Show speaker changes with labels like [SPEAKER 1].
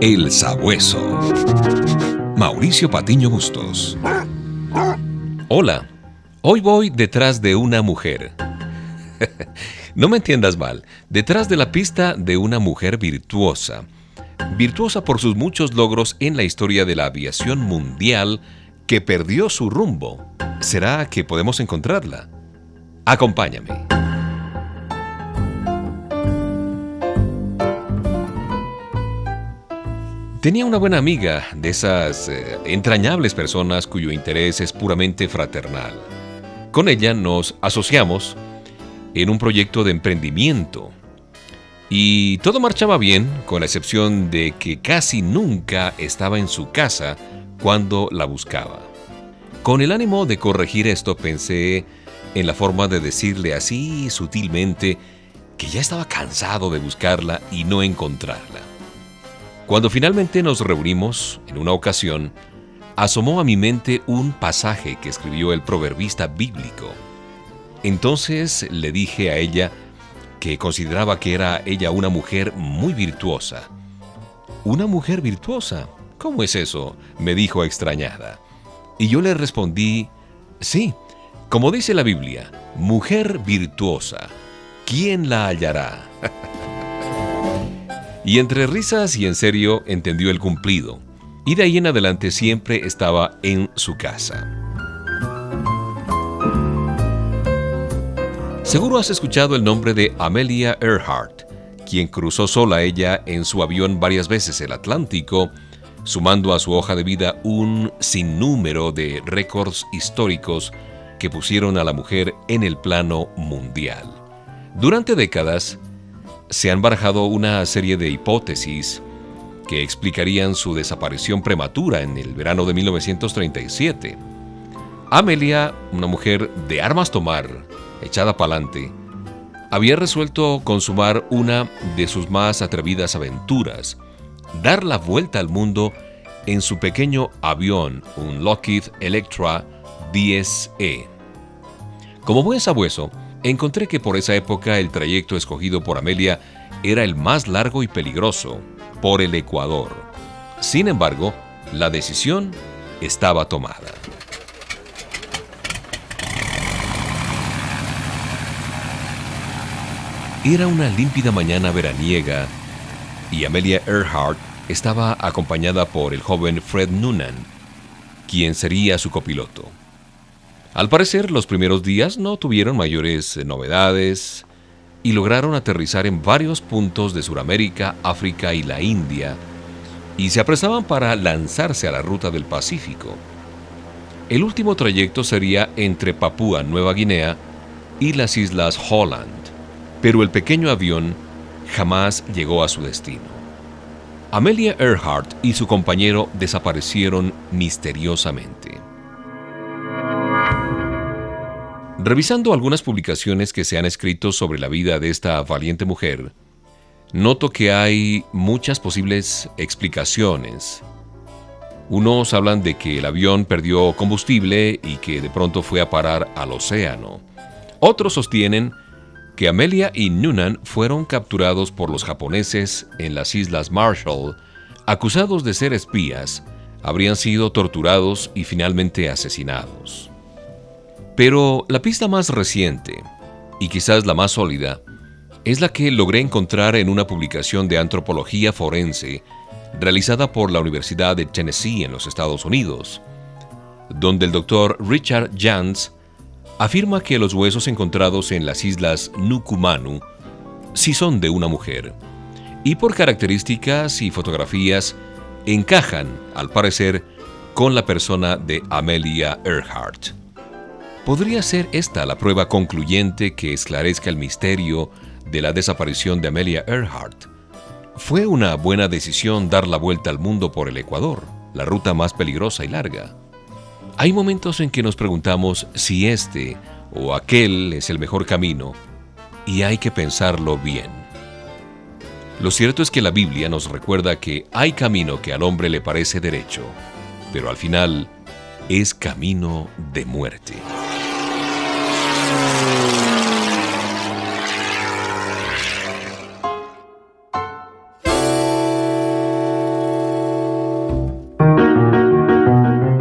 [SPEAKER 1] El Sabueso. Mauricio Patiño Bustos. Hola, hoy voy detrás de una mujer. no me entiendas mal, detrás de la pista de una mujer virtuosa. Virtuosa por sus muchos logros en la historia de la aviación mundial que perdió su rumbo. ¿Será que podemos encontrarla? Acompáñame. Tenía una buena amiga, de esas eh, entrañables personas cuyo interés es puramente fraternal. Con ella nos asociamos en un proyecto de emprendimiento. Y todo marchaba bien, con la excepción de que casi nunca estaba en su casa cuando la buscaba. Con el ánimo de corregir esto pensé en la forma de decirle así sutilmente que ya estaba cansado de buscarla y no encontrarla. Cuando finalmente nos reunimos, en una ocasión, asomó a mi mente un pasaje que escribió el proverbista bíblico. Entonces le dije a ella que consideraba que era ella una mujer muy virtuosa. ¿Una mujer virtuosa? ¿Cómo es eso? me dijo extrañada. Y yo le respondí, sí, como dice la Biblia, mujer virtuosa. ¿Quién la hallará? Y entre risas y en serio entendió el cumplido, y de ahí en adelante siempre estaba en su casa. Seguro has escuchado el nombre de Amelia Earhart, quien cruzó sola ella en su avión varias veces el Atlántico, sumando a su hoja de vida un sinnúmero de récords históricos que pusieron a la mujer en el plano mundial. Durante décadas, se han barajado una serie de hipótesis que explicarían su desaparición prematura en el verano de 1937. Amelia, una mujer de armas tomar, echada pa'lante, había resuelto consumar una de sus más atrevidas aventuras, dar la vuelta al mundo en su pequeño avión, un Lockheed Electra 10E. Como buen sabueso, encontré que por esa época el trayecto escogido por Amelia era el más largo y peligroso, por el Ecuador. Sin embargo, la decisión estaba tomada. Era una límpida mañana veraniega y Amelia Earhart estaba acompañada por el joven Fred Noonan, quien sería su copiloto. Al parecer, los primeros días no tuvieron mayores eh, novedades y lograron aterrizar en varios puntos de Sudamérica, África y la India, y se apresaban para lanzarse a la ruta del Pacífico. El último trayecto sería entre Papúa Nueva Guinea y las islas Holland, pero el pequeño avión jamás llegó a su destino. Amelia Earhart y su compañero desaparecieron misteriosamente. Revisando algunas publicaciones que se han escrito sobre la vida de esta valiente mujer, noto que hay muchas posibles explicaciones. Unos hablan de que el avión perdió combustible y que de pronto fue a parar al océano. Otros sostienen que Amelia y Noonan fueron capturados por los japoneses en las Islas Marshall, acusados de ser espías, habrían sido torturados y finalmente asesinados. Pero la pista más reciente, y quizás la más sólida, es la que logré encontrar en una publicación de antropología forense realizada por la Universidad de Tennessee en los Estados Unidos, donde el doctor Richard Jans afirma que los huesos encontrados en las islas Nukumanu sí son de una mujer, y por características y fotografías encajan, al parecer, con la persona de Amelia Earhart. ¿Podría ser esta la prueba concluyente que esclarezca el misterio de la desaparición de Amelia Earhart? Fue una buena decisión dar la vuelta al mundo por el Ecuador, la ruta más peligrosa y larga. Hay momentos en que nos preguntamos si este o aquel es el mejor camino y hay que pensarlo bien. Lo cierto es que la Biblia nos recuerda que hay camino que al hombre le parece derecho, pero al final es camino de muerte.